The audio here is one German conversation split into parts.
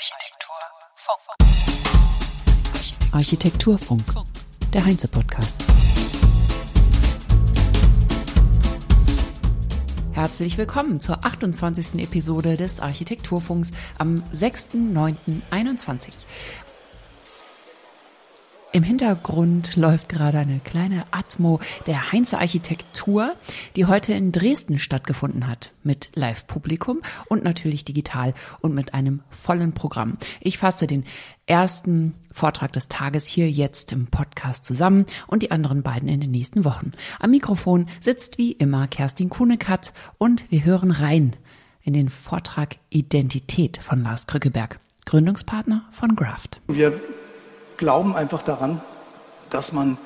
Architekturfunk. Architekturfunk, der Heinze-Podcast. Herzlich willkommen zur 28. Episode des Architekturfunks am 6.9.21. Im Hintergrund läuft gerade eine kleine Atmo der Heinze Architektur, die heute in Dresden stattgefunden hat, mit Live-Publikum und natürlich digital und mit einem vollen Programm. Ich fasse den ersten Vortrag des Tages hier jetzt im Podcast zusammen und die anderen beiden in den nächsten Wochen. Am Mikrofon sitzt wie immer Kerstin Kuhnekatz und wir hören rein in den Vortrag Identität von Lars Krückeberg, Gründungspartner von Graft. Wir glauben einfach daran, dass man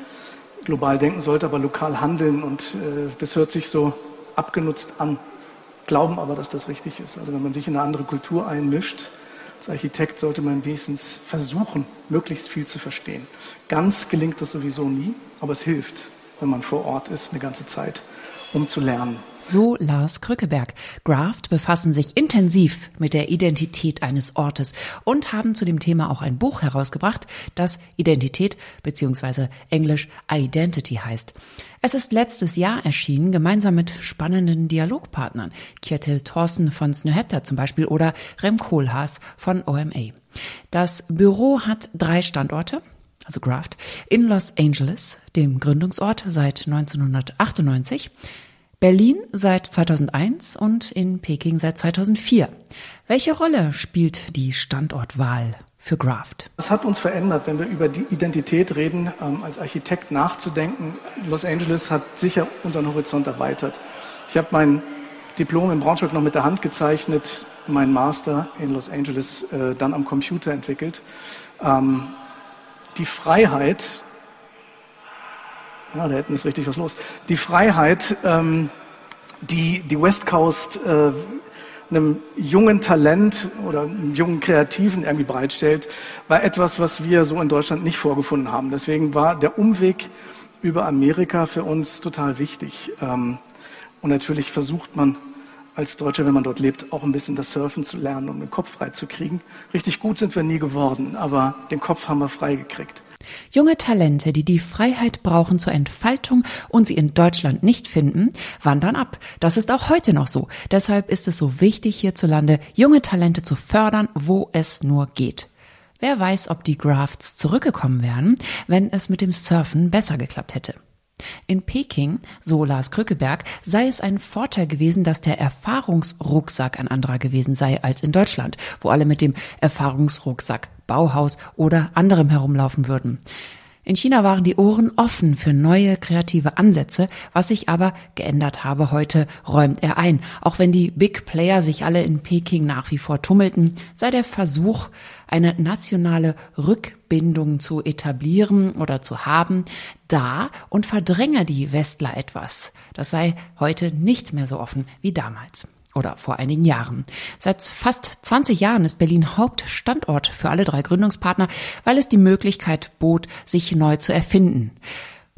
global denken sollte, aber lokal handeln. Und äh, das hört sich so abgenutzt an, glauben aber, dass das richtig ist. Also wenn man sich in eine andere Kultur einmischt, als Architekt sollte man wenigstens versuchen, möglichst viel zu verstehen. Ganz gelingt das sowieso nie, aber es hilft, wenn man vor Ort ist, eine ganze Zeit um zu lernen. So Lars Krückeberg. Graft befassen sich intensiv mit der Identität eines Ortes und haben zu dem Thema auch ein Buch herausgebracht, das Identität bzw. Englisch Identity heißt. Es ist letztes Jahr erschienen, gemeinsam mit spannenden Dialogpartnern. Kjetil Thorsen von Snøhetta zum Beispiel oder Rem Kohlhaas von OMA. Das Büro hat drei Standorte, also Graft, in Los Angeles, dem Gründungsort seit 1998, Berlin seit 2001 und in Peking seit 2004. Welche Rolle spielt die Standortwahl für Graft? Was hat uns verändert, wenn wir über die Identität reden, ähm, als Architekt nachzudenken? Los Angeles hat sicher unseren Horizont erweitert. Ich habe mein Diplom in Braunschweig noch mit der Hand gezeichnet, mein Master in Los Angeles äh, dann am Computer entwickelt. Ähm, die Freiheit, ja, da hätten ist richtig was los, die Freiheit, ähm, die die West Coast äh, einem jungen Talent oder einem jungen Kreativen irgendwie bereitstellt, war etwas, was wir so in Deutschland nicht vorgefunden haben. Deswegen war der Umweg über Amerika für uns total wichtig. Ähm, und natürlich versucht man als Deutscher, wenn man dort lebt, auch ein bisschen das Surfen zu lernen, um den Kopf frei zu kriegen. Richtig gut sind wir nie geworden, aber den Kopf haben wir frei gekriegt. Junge Talente, die die Freiheit brauchen zur Entfaltung und sie in Deutschland nicht finden, wandern ab. Das ist auch heute noch so. Deshalb ist es so wichtig hierzulande, junge Talente zu fördern, wo es nur geht. Wer weiß, ob die Grafts zurückgekommen wären, wenn es mit dem Surfen besser geklappt hätte. In Peking, so Lars Krückeberg, sei es ein Vorteil gewesen, dass der Erfahrungsrucksack ein anderer gewesen sei als in Deutschland, wo alle mit dem Erfahrungsrucksack Bauhaus oder anderem herumlaufen würden. In China waren die Ohren offen für neue kreative Ansätze, was sich aber geändert habe. Heute räumt er ein. Auch wenn die Big Player sich alle in Peking nach wie vor tummelten, sei der Versuch, eine nationale Rückbindung zu etablieren oder zu haben, da und verdränge die Westler etwas. Das sei heute nicht mehr so offen wie damals oder vor einigen Jahren. Seit fast 20 Jahren ist Berlin Hauptstandort für alle drei Gründungspartner, weil es die Möglichkeit bot, sich neu zu erfinden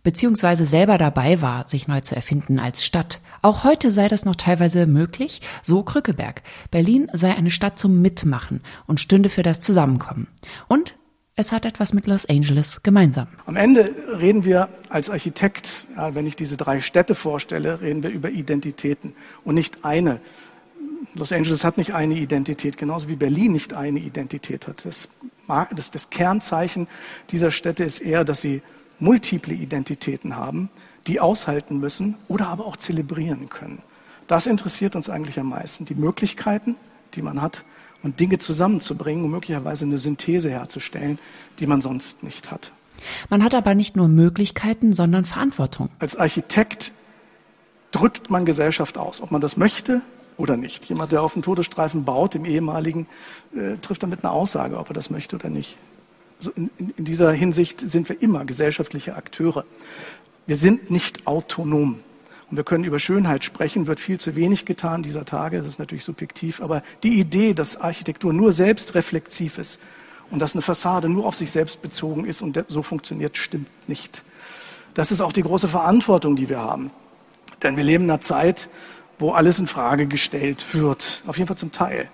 beziehungsweise selber dabei war, sich neu zu erfinden als Stadt. Auch heute sei das noch teilweise möglich, so Krückeberg. Berlin sei eine Stadt zum Mitmachen und stünde für das Zusammenkommen. Und es hat etwas mit Los Angeles gemeinsam. Am Ende reden wir als Architekt, ja, wenn ich diese drei Städte vorstelle, reden wir über Identitäten und nicht eine. Los Angeles hat nicht eine Identität, genauso wie Berlin nicht eine Identität hat. Das, das, das Kernzeichen dieser Städte ist eher, dass sie multiple Identitäten haben, die aushalten müssen oder aber auch zelebrieren können. Das interessiert uns eigentlich am meisten. Die Möglichkeiten, die man hat, und Dinge zusammenzubringen, um möglicherweise eine Synthese herzustellen, die man sonst nicht hat. Man hat aber nicht nur Möglichkeiten, sondern Verantwortung. Als Architekt drückt man Gesellschaft aus, ob man das möchte oder nicht. Jemand, der auf dem Todesstreifen baut, im ehemaligen, äh, trifft damit eine Aussage, ob er das möchte oder nicht. Also in, in, dieser Hinsicht sind wir immer gesellschaftliche Akteure. Wir sind nicht autonom. Und wir können über Schönheit sprechen, wird viel zu wenig getan dieser Tage, das ist natürlich subjektiv, aber die Idee, dass Architektur nur selbstreflexiv ist und dass eine Fassade nur auf sich selbst bezogen ist und so funktioniert, stimmt nicht. Das ist auch die große Verantwortung, die wir haben. Denn wir leben in einer Zeit, wo alles in Frage gestellt wird, auf jeden Fall zum Teil.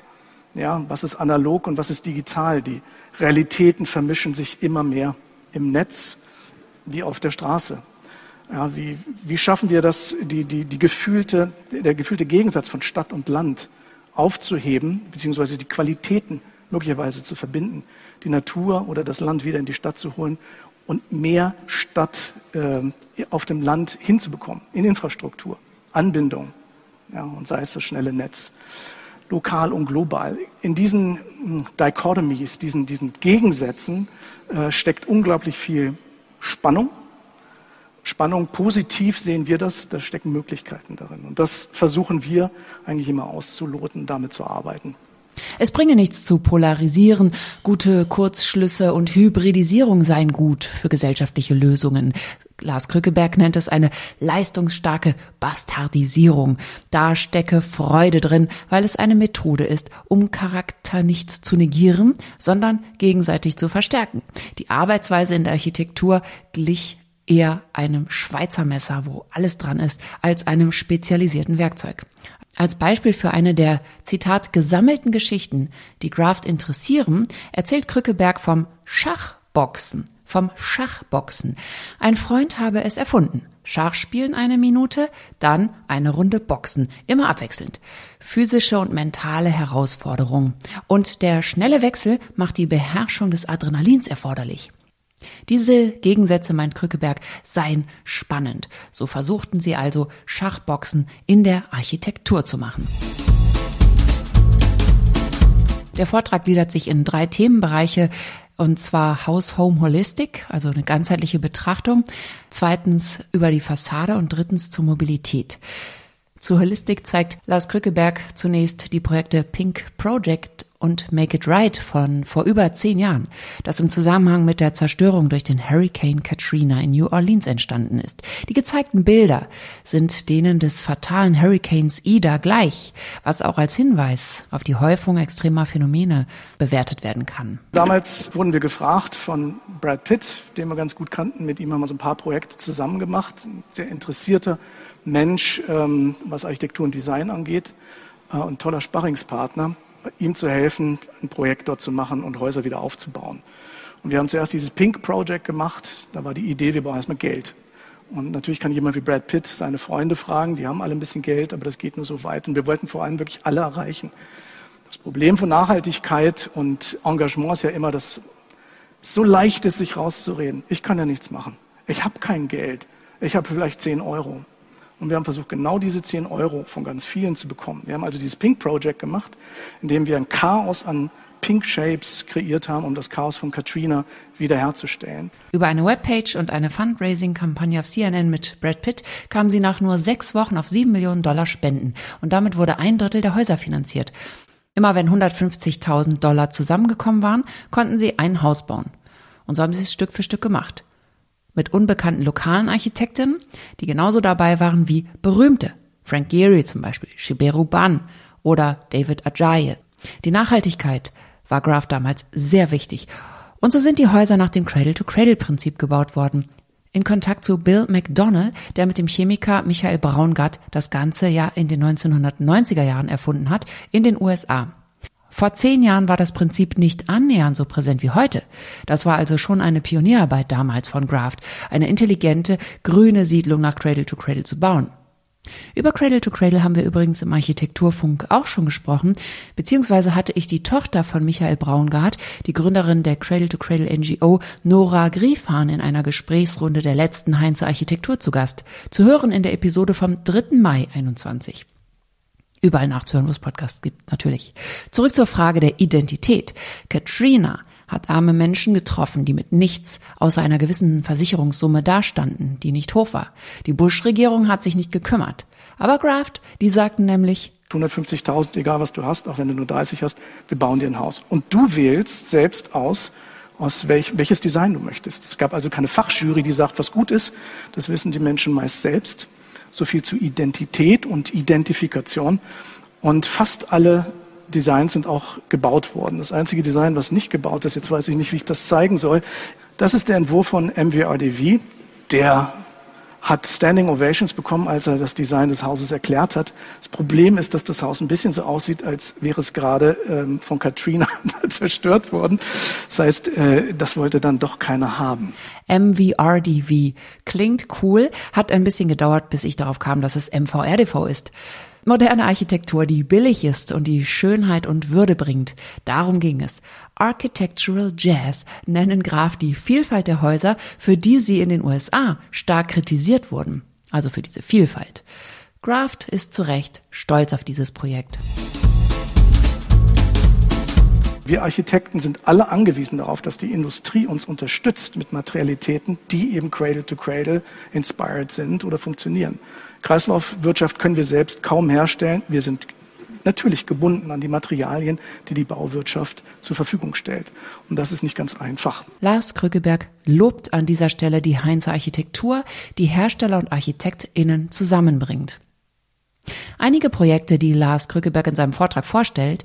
Ja, was ist analog und was ist digital? Die Realitäten vermischen sich immer mehr im Netz wie auf der Straße. Ja, wie, wie schaffen wir das, die, die, die gefühlte, der gefühlte Gegensatz von Stadt und Land aufzuheben, beziehungsweise die Qualitäten möglicherweise zu verbinden, die Natur oder das Land wieder in die Stadt zu holen und mehr Stadt äh, auf dem Land hinzubekommen, in Infrastruktur, Anbindung, ja, und sei es das schnelle Netz, lokal und global. In diesen hm, Dichotomies, diesen, diesen Gegensätzen äh, steckt unglaublich viel Spannung. Spannung, positiv sehen wir das, da stecken Möglichkeiten darin. Und das versuchen wir eigentlich immer auszuloten, damit zu arbeiten. Es bringe nichts zu polarisieren, gute Kurzschlüsse und Hybridisierung seien gut für gesellschaftliche Lösungen. Lars Krückeberg nennt es eine leistungsstarke Bastardisierung. Da stecke Freude drin, weil es eine Methode ist, um Charakter nicht zu negieren, sondern gegenseitig zu verstärken. Die Arbeitsweise in der Architektur glich eher einem Schweizer Messer, wo alles dran ist, als einem spezialisierten Werkzeug. Als Beispiel für eine der, Zitat, gesammelten Geschichten, die Graft interessieren, erzählt Krückeberg vom Schachboxen, vom Schachboxen. Ein Freund habe es erfunden. Schach spielen eine Minute, dann eine Runde Boxen, immer abwechselnd. Physische und mentale Herausforderung. Und der schnelle Wechsel macht die Beherrschung des Adrenalins erforderlich. Diese Gegensätze, meint Krückeberg, seien spannend. So versuchten sie also Schachboxen in der Architektur zu machen. Der Vortrag gliedert sich in drei Themenbereiche, und zwar House Home Holistic, also eine ganzheitliche Betrachtung, zweitens über die Fassade und drittens zur Mobilität. Zu Holistik zeigt Lars Krückeberg zunächst die Projekte Pink Project und Make It Right von vor über zehn Jahren, das im Zusammenhang mit der Zerstörung durch den Hurricane Katrina in New Orleans entstanden ist. Die gezeigten Bilder sind denen des fatalen Hurricanes Ida gleich, was auch als Hinweis auf die Häufung extremer Phänomene bewertet werden kann. Damals wurden wir gefragt von Brad Pitt, den wir ganz gut kannten. Mit ihm haben wir so ein paar Projekte zusammen gemacht. Ein sehr interessierter Mensch, ähm, was Architektur und Design angeht äh, und toller Sparringspartner ihm zu helfen, ein Projekt dort zu machen und Häuser wieder aufzubauen. Und wir haben zuerst dieses Pink Project gemacht. Da war die Idee, wir brauchen erstmal Geld. Und natürlich kann jemand wie Brad Pitt seine Freunde fragen, die haben alle ein bisschen Geld, aber das geht nur so weit. Und wir wollten vor allem wirklich alle erreichen. Das Problem von Nachhaltigkeit und Engagement ist ja immer, dass es so leicht ist, sich rauszureden. Ich kann ja nichts machen. Ich habe kein Geld. Ich habe vielleicht 10 Euro. Und wir haben versucht, genau diese 10 Euro von ganz vielen zu bekommen. Wir haben also dieses Pink Project gemacht, in dem wir ein Chaos an Pink Shapes kreiert haben, um das Chaos von Katrina wiederherzustellen. Über eine Webpage und eine Fundraising-Kampagne auf CNN mit Brad Pitt kamen sie nach nur sechs Wochen auf sieben Millionen Dollar Spenden. Und damit wurde ein Drittel der Häuser finanziert. Immer wenn 150.000 Dollar zusammengekommen waren, konnten sie ein Haus bauen. Und so haben sie es Stück für Stück gemacht mit unbekannten lokalen Architekten, die genauso dabei waren wie berühmte. Frank Gehry zum Beispiel, Shiberu Ban oder David Ajaye. Die Nachhaltigkeit war Graf damals sehr wichtig. Und so sind die Häuser nach dem Cradle-to-Cradle-Prinzip gebaut worden. In Kontakt zu Bill McDonnell, der mit dem Chemiker Michael Braungart das Ganze ja in den 1990er Jahren erfunden hat, in den USA. Vor zehn Jahren war das Prinzip nicht annähernd so präsent wie heute. Das war also schon eine Pionierarbeit damals von Graft, eine intelligente, grüne Siedlung nach Cradle to Cradle zu bauen. Über Cradle to Cradle haben wir übrigens im Architekturfunk auch schon gesprochen, beziehungsweise hatte ich die Tochter von Michael Braungart, die Gründerin der Cradle to Cradle NGO, Nora Griefahn, in einer Gesprächsrunde der letzten Heinze Architektur zu Gast. Zu hören in der Episode vom 3. Mai 21 überall nachzuhören, wo es Podcasts gibt, natürlich. Zurück zur Frage der Identität. Katrina hat arme Menschen getroffen, die mit nichts außer einer gewissen Versicherungssumme dastanden, die nicht hoch war. Die Bush-Regierung hat sich nicht gekümmert. Aber Graft, die sagten nämlich, 150.000, egal was du hast, auch wenn du nur 30 hast, wir bauen dir ein Haus. Und du wählst selbst aus, aus welch, welches Design du möchtest. Es gab also keine Fachjury, die sagt, was gut ist. Das wissen die Menschen meist selbst so viel zu Identität und Identifikation. Und fast alle Designs sind auch gebaut worden. Das einzige Design, was nicht gebaut ist, jetzt weiß ich nicht, wie ich das zeigen soll, das ist der Entwurf von MWRDV, der hat Standing Ovations bekommen, als er das Design des Hauses erklärt hat. Das Problem ist, dass das Haus ein bisschen so aussieht, als wäre es gerade ähm, von Katrina zerstört worden. Das heißt, äh, das wollte dann doch keiner haben. MVRDV klingt cool, hat ein bisschen gedauert, bis ich darauf kam, dass es MVRDV ist. Moderne Architektur, die billig ist und die Schönheit und Würde bringt. Darum ging es. Architectural Jazz nennen Graf die Vielfalt der Häuser, für die sie in den USA stark kritisiert wurden. Also für diese Vielfalt. Graft ist zu Recht stolz auf dieses Projekt. Wir Architekten sind alle angewiesen darauf, dass die Industrie uns unterstützt mit Materialitäten, die eben Cradle to Cradle inspired sind oder funktionieren. Kreislaufwirtschaft können wir selbst kaum herstellen. Wir sind natürlich gebunden an die Materialien, die die Bauwirtschaft zur Verfügung stellt. Und das ist nicht ganz einfach. Lars Krückeberg lobt an dieser Stelle die Heinze Architektur, die Hersteller und ArchitektInnen zusammenbringt. Einige Projekte, die Lars Krückeberg in seinem Vortrag vorstellt,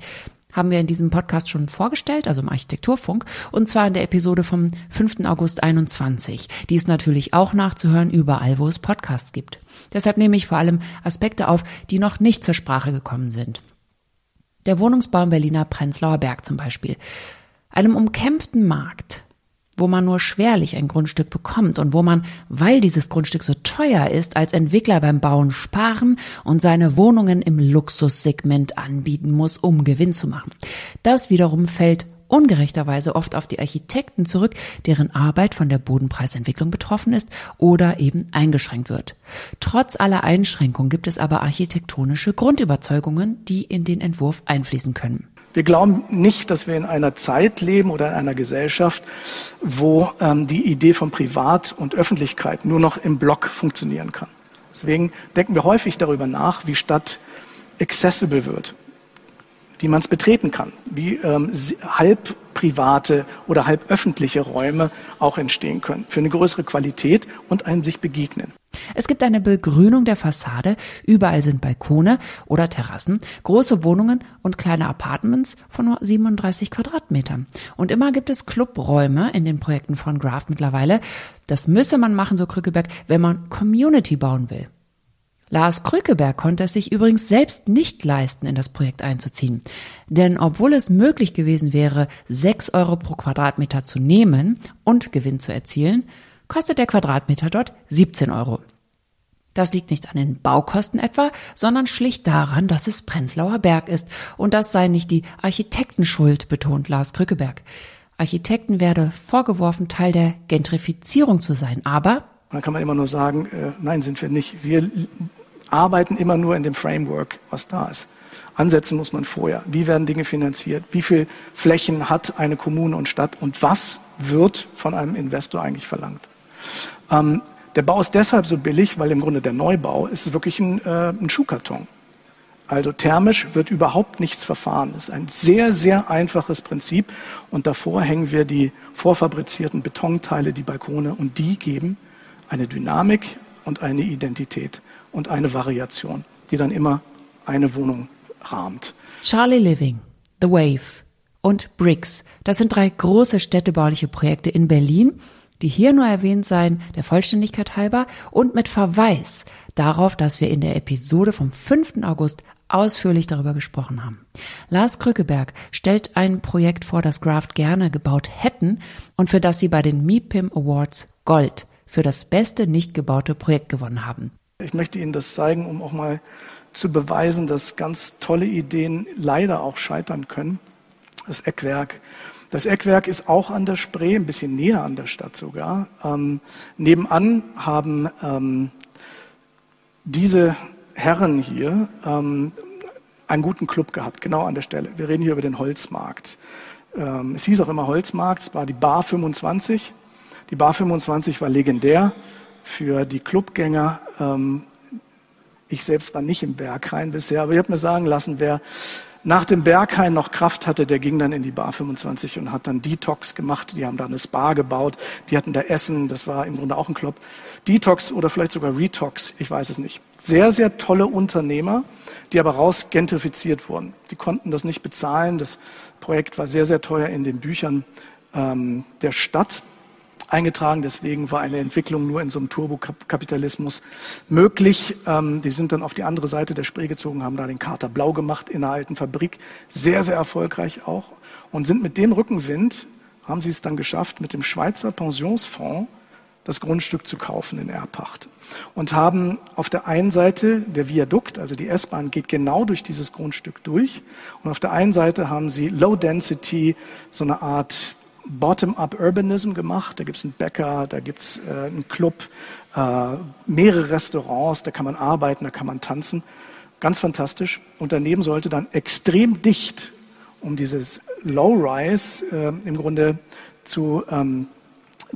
haben wir in diesem Podcast schon vorgestellt, also im Architekturfunk, und zwar in der Episode vom 5. August 21. Die ist natürlich auch nachzuhören überall, wo es Podcasts gibt. Deshalb nehme ich vor allem Aspekte auf, die noch nicht zur Sprache gekommen sind. Der Wohnungsbau im Berliner Prenzlauer Berg zum Beispiel. Einem umkämpften Markt wo man nur schwerlich ein Grundstück bekommt und wo man, weil dieses Grundstück so teuer ist, als Entwickler beim Bauen sparen und seine Wohnungen im Luxussegment anbieten muss, um Gewinn zu machen. Das wiederum fällt ungerechterweise oft auf die Architekten zurück, deren Arbeit von der Bodenpreisentwicklung betroffen ist oder eben eingeschränkt wird. Trotz aller Einschränkungen gibt es aber architektonische Grundüberzeugungen, die in den Entwurf einfließen können. Wir glauben nicht, dass wir in einer Zeit leben oder in einer Gesellschaft, wo ähm, die Idee von Privat und Öffentlichkeit nur noch im Block funktionieren kann. Deswegen denken wir häufig darüber nach, wie Stadt accessible wird, wie man es betreten kann, wie ähm, halb private oder halb öffentliche Räume auch entstehen können, für eine größere Qualität und ein sich begegnen. Es gibt eine Begrünung der Fassade, überall sind Balkone oder Terrassen, große Wohnungen und kleine Apartments von nur 37 Quadratmetern. Und immer gibt es Clubräume in den Projekten von Graft mittlerweile. Das müsse man machen, so Krückeberg, wenn man Community bauen will. Lars Krückeberg konnte es sich übrigens selbst nicht leisten, in das Projekt einzuziehen. Denn obwohl es möglich gewesen wäre, 6 Euro pro Quadratmeter zu nehmen und Gewinn zu erzielen, kostet der Quadratmeter dort 17 Euro. Das liegt nicht an den Baukosten etwa, sondern schlicht daran, dass es Prenzlauer Berg ist. Und das sei nicht die Architektenschuld, betont Lars Krückeberg. Architekten werde vorgeworfen, Teil der Gentrifizierung zu sein. Aber dann kann man immer nur sagen, äh, nein, sind wir nicht. Wir arbeiten immer nur in dem Framework, was da ist. Ansetzen muss man vorher. Wie werden Dinge finanziert? Wie viel Flächen hat eine Kommune und Stadt? Und was wird von einem Investor eigentlich verlangt? Ähm, der Bau ist deshalb so billig, weil im Grunde der Neubau ist wirklich ein, äh, ein Schuhkarton. Also thermisch wird überhaupt nichts verfahren. Das ist ein sehr, sehr einfaches Prinzip. Und davor hängen wir die vorfabrizierten Betonteile, die Balkone, und die geben eine Dynamik und eine Identität und eine Variation, die dann immer eine Wohnung rahmt. Charlie Living, The Wave und Bricks, das sind drei große städtebauliche Projekte in Berlin, die hier nur erwähnt seien, der Vollständigkeit halber und mit Verweis darauf, dass wir in der Episode vom 5. August ausführlich darüber gesprochen haben. Lars Krückeberg stellt ein Projekt vor, das Graft gerne gebaut hätten und für das sie bei den MIPIM Awards Gold für das beste nicht gebaute Projekt gewonnen haben. Ich möchte Ihnen das zeigen, um auch mal zu beweisen, dass ganz tolle Ideen leider auch scheitern können. Das Eckwerk. Das Eckwerk ist auch an der Spree, ein bisschen näher an der Stadt sogar. Ähm, nebenan haben ähm, diese Herren hier ähm, einen guten Club gehabt, genau an der Stelle. Wir reden hier über den Holzmarkt. Ähm, es hieß auch immer Holzmarkt, es war die Bar 25. Die Bar 25 war legendär für die Clubgänger. Ähm, ich selbst war nicht im Berghain bisher, aber ich habe mir sagen lassen, wer nach dem Berghain noch Kraft hatte, der ging dann in die Bar 25 und hat dann Detox gemacht. Die haben da eine Spa gebaut, die hatten da Essen, das war im Grunde auch ein Club. Detox oder vielleicht sogar Retox, ich weiß es nicht. Sehr, sehr tolle Unternehmer, die aber raus gentrifiziert wurden. Die konnten das nicht bezahlen. Das Projekt war sehr, sehr teuer in den Büchern ähm, der Stadt. Eingetragen. Deswegen war eine Entwicklung nur in so einem Turbokapitalismus möglich. Ähm, die sind dann auf die andere Seite der Spree gezogen, haben da den Kater blau gemacht in einer alten Fabrik. Sehr, sehr erfolgreich auch. Und sind mit dem Rückenwind, haben sie es dann geschafft, mit dem Schweizer Pensionsfonds das Grundstück zu kaufen in Erbpacht. Und haben auf der einen Seite der Viadukt, also die S-Bahn geht genau durch dieses Grundstück durch. Und auf der einen Seite haben sie Low Density, so eine Art Bottom-up Urbanism gemacht. Da gibt es einen Bäcker, da gibt es äh, einen Club, äh, mehrere Restaurants, da kann man arbeiten, da kann man tanzen. Ganz fantastisch. Und daneben sollte dann extrem dicht, um dieses Low-Rise äh, im Grunde zu, ähm,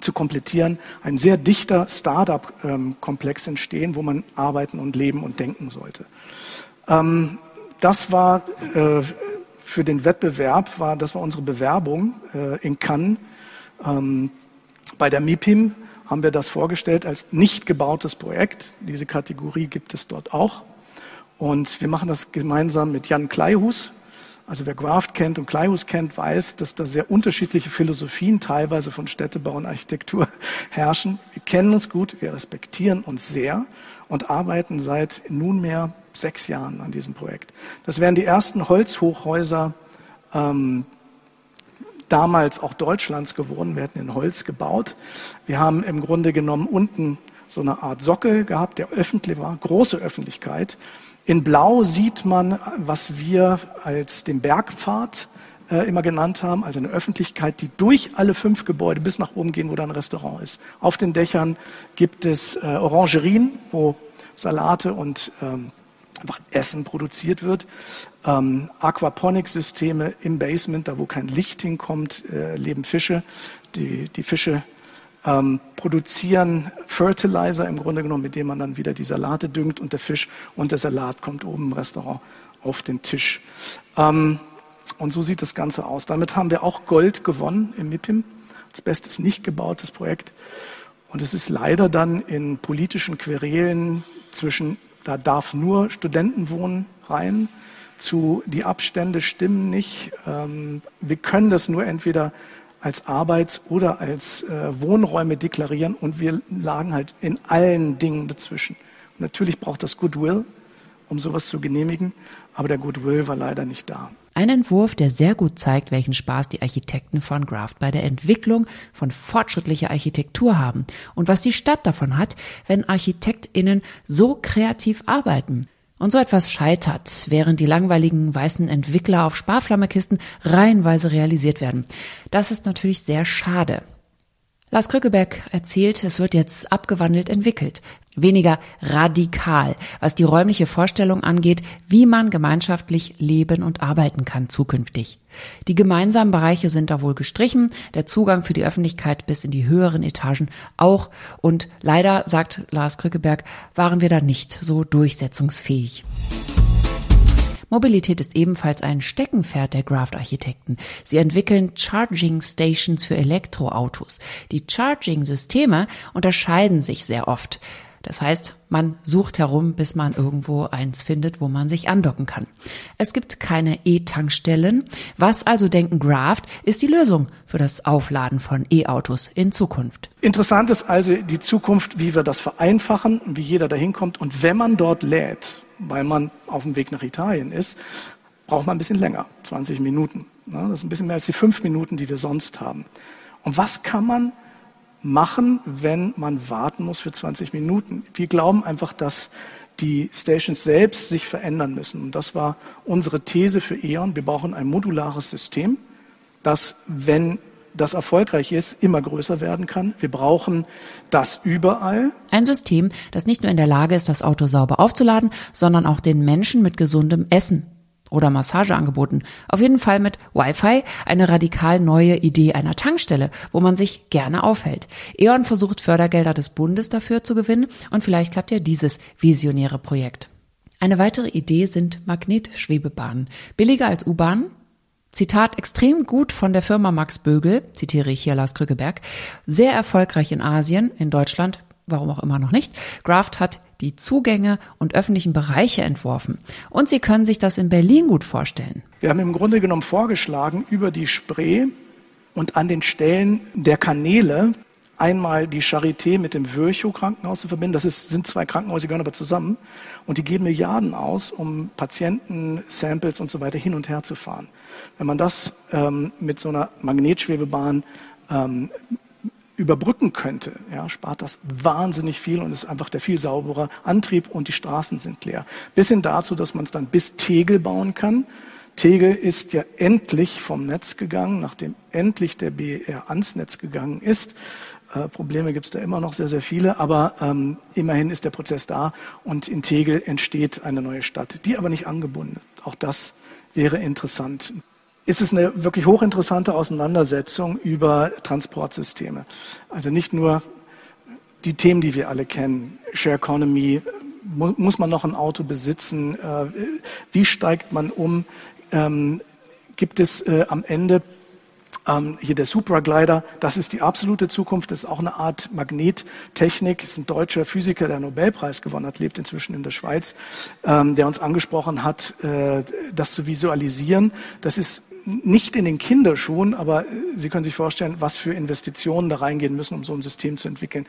zu komplettieren, ein sehr dichter Startup-Komplex ähm, entstehen, wo man arbeiten und leben und denken sollte. Ähm, das war äh, für den Wettbewerb war, das war unsere Bewerbung äh, in Cannes. Ähm, bei der MIPIM haben wir das vorgestellt als nicht gebautes Projekt. Diese Kategorie gibt es dort auch. Und wir machen das gemeinsam mit Jan Kleihus. Also wer Graft kennt und Kleihus kennt, weiß, dass da sehr unterschiedliche Philosophien teilweise von Städtebau und Architektur herrschen. Wir kennen uns gut, wir respektieren uns sehr und arbeiten seit nunmehr sechs Jahren an diesem Projekt. Das wären die ersten Holzhochhäuser ähm, damals auch Deutschlands geworden. Wir hatten in Holz gebaut. Wir haben im Grunde genommen unten so eine Art Sockel gehabt, der öffentlich war, große Öffentlichkeit. In Blau sieht man, was wir als den Bergpfad äh, immer genannt haben, also eine Öffentlichkeit, die durch alle fünf Gebäude bis nach oben gehen, wo da ein Restaurant ist. Auf den Dächern gibt es äh, Orangerien, wo Salate und ähm, einfach Essen produziert wird. Ähm, Aquaponik-Systeme im Basement, da wo kein Licht hinkommt, äh, leben Fische. Die, die Fische ähm, produzieren Fertilizer im Grunde genommen, mit dem man dann wieder die Salate düngt und der Fisch und der Salat kommt oben im Restaurant auf den Tisch. Ähm, und so sieht das Ganze aus. Damit haben wir auch Gold gewonnen im MIPIM, als bestes nicht gebautes Projekt. Und es ist leider dann in politischen Querelen zwischen da darf nur Studentenwohnen rein. Zu die Abstände stimmen nicht. Ähm, wir können das nur entweder als Arbeits- oder als äh, Wohnräume deklarieren und wir lagen halt in allen Dingen dazwischen. Und natürlich braucht das Goodwill, um sowas zu genehmigen, aber der Goodwill war leider nicht da. Ein Entwurf, der sehr gut zeigt, welchen Spaß die Architekten von Graft bei der Entwicklung von fortschrittlicher Architektur haben und was die Stadt davon hat, wenn ArchitektInnen so kreativ arbeiten. Und so etwas scheitert, während die langweiligen weißen Entwickler auf Sparflammekisten reihenweise realisiert werden. Das ist natürlich sehr schade. Lars Krückeberg erzählt, es wird jetzt abgewandelt entwickelt. Weniger radikal, was die räumliche Vorstellung angeht, wie man gemeinschaftlich leben und arbeiten kann zukünftig. Die gemeinsamen Bereiche sind da wohl gestrichen, der Zugang für die Öffentlichkeit bis in die höheren Etagen auch. Und leider, sagt Lars Krückeberg, waren wir da nicht so durchsetzungsfähig. Mobilität ist ebenfalls ein Steckenpferd der Graft-Architekten. Sie entwickeln Charging Stations für Elektroautos. Die Charging-Systeme unterscheiden sich sehr oft. Das heißt, man sucht herum, bis man irgendwo eins findet, wo man sich andocken kann. Es gibt keine E-Tankstellen. Was also denken Graft ist die Lösung für das Aufladen von E-Autos in Zukunft. Interessant ist also die Zukunft, wie wir das vereinfachen, wie jeder dahin kommt. Und wenn man dort lädt, weil man auf dem Weg nach Italien ist, braucht man ein bisschen länger, 20 Minuten. Das ist ein bisschen mehr als die fünf Minuten, die wir sonst haben. Und was kann man machen, wenn man warten muss für 20 Minuten? Wir glauben einfach, dass die Stations selbst sich verändern müssen. Und das war unsere These für E.ON. Wir brauchen ein modulares System, das, wenn das erfolgreich ist, immer größer werden kann. Wir brauchen das überall. Ein System, das nicht nur in der Lage ist, das Auto sauber aufzuladen, sondern auch den Menschen mit gesundem Essen oder Massage angeboten. Auf jeden Fall mit Wi-Fi, eine radikal neue Idee einer Tankstelle, wo man sich gerne aufhält. E.ON versucht Fördergelder des Bundes dafür zu gewinnen und vielleicht klappt ja dieses visionäre Projekt. Eine weitere Idee sind Magnetschwebebahnen. Billiger als U-Bahnen, Zitat extrem gut von der Firma Max Bögel, zitiere ich hier Lars Krückeberg, sehr erfolgreich in Asien, in Deutschland, warum auch immer noch nicht. Graft hat die Zugänge und öffentlichen Bereiche entworfen. Und Sie können sich das in Berlin gut vorstellen. Wir haben im Grunde genommen vorgeschlagen, über die Spree und an den Stellen der Kanäle einmal die Charité mit dem Virchow-Krankenhaus zu verbinden. Das ist, sind zwei Krankenhäuser, die gehören aber zusammen. Und die geben Milliarden aus, um Patienten, Samples und so weiter hin und her zu fahren. Wenn man das ähm, mit so einer Magnetschwebebahn ähm, überbrücken könnte, ja, spart das wahnsinnig viel und ist einfach der viel sauberer Antrieb und die Straßen sind leer. Bis hin dazu, dass man es dann bis Tegel bauen kann. Tegel ist ja endlich vom Netz gegangen, nachdem endlich der BER ans Netz gegangen ist. Äh, Probleme gibt es da immer noch sehr, sehr viele, aber ähm, immerhin ist der Prozess da und in Tegel entsteht eine neue Stadt, die aber nicht angebunden. Auch das wäre interessant. Ist es eine wirklich hochinteressante Auseinandersetzung über Transportsysteme. Also nicht nur die Themen, die wir alle kennen, Share Economy, muss man noch ein Auto besitzen, äh, wie steigt man um, ähm, gibt es äh, am Ende ähm, hier der Supraglider, das ist die absolute Zukunft, das ist auch eine Art Magnettechnik. Ist ein deutscher Physiker, der Nobelpreis gewonnen hat, lebt inzwischen in der Schweiz, ähm, der uns angesprochen hat, äh, das zu visualisieren. Das ist nicht in den Kinderschuhen, aber äh, Sie können sich vorstellen, was für Investitionen da reingehen müssen, um so ein System zu entwickeln.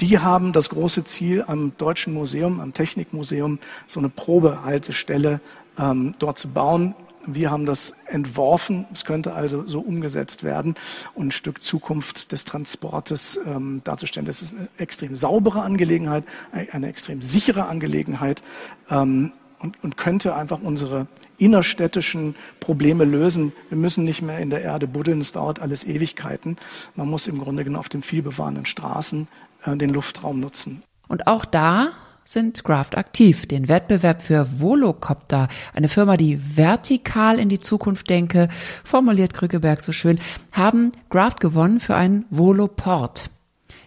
Die haben das große Ziel am Deutschen Museum, am Technikmuseum, so eine Probehaltestelle ähm, dort zu bauen. Wir haben das entworfen. Es könnte also so umgesetzt werden und ein Stück Zukunft des Transportes ähm, darzustellen. Das ist eine extrem saubere Angelegenheit, eine extrem sichere Angelegenheit ähm, und, und könnte einfach unsere innerstädtischen Probleme lösen. Wir müssen nicht mehr in der Erde buddeln, es dauert alles Ewigkeiten. Man muss im Grunde genommen auf den vielbefahrenen Straßen äh, den Luftraum nutzen. Und auch da sind Graft aktiv. Den Wettbewerb für Volocopter, eine Firma, die vertikal in die Zukunft denke, formuliert Krückeberg so schön, haben Graft gewonnen für einen Voloport.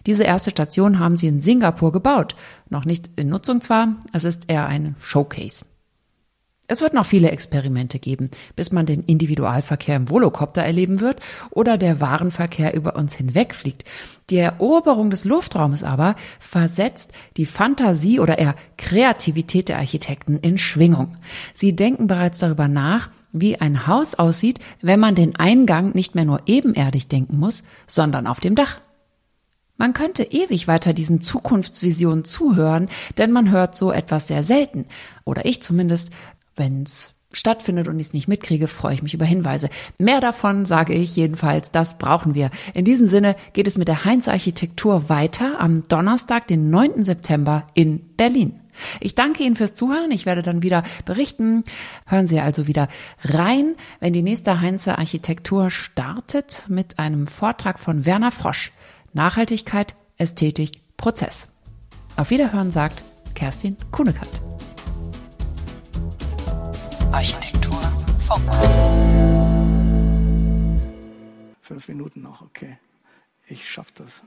Diese erste Station haben sie in Singapur gebaut. Noch nicht in Nutzung zwar, es ist eher ein Showcase. Es wird noch viele Experimente geben, bis man den Individualverkehr im Volocopter erleben wird oder der Warenverkehr über uns hinwegfliegt. Die Eroberung des Luftraumes aber versetzt die Fantasie oder eher Kreativität der Architekten in Schwingung. Sie denken bereits darüber nach, wie ein Haus aussieht, wenn man den Eingang nicht mehr nur ebenerdig denken muss, sondern auf dem Dach. Man könnte ewig weiter diesen Zukunftsvisionen zuhören, denn man hört so etwas sehr selten. Oder ich zumindest, wenn's stattfindet und ich es nicht mitkriege, freue ich mich über Hinweise. Mehr davon sage ich jedenfalls, das brauchen wir. In diesem Sinne geht es mit der Heinz Architektur weiter am Donnerstag, den 9. September in Berlin. Ich danke Ihnen fürs Zuhören. Ich werde dann wieder berichten. Hören Sie also wieder rein, wenn die nächste Heinze Architektur startet mit einem Vortrag von Werner Frosch. Nachhaltigkeit, Ästhetik, Prozess. Auf Wiederhören sagt Kerstin Kuhnekant. Architektur Funk. Fünf Minuten noch, okay. Ich schaffe das.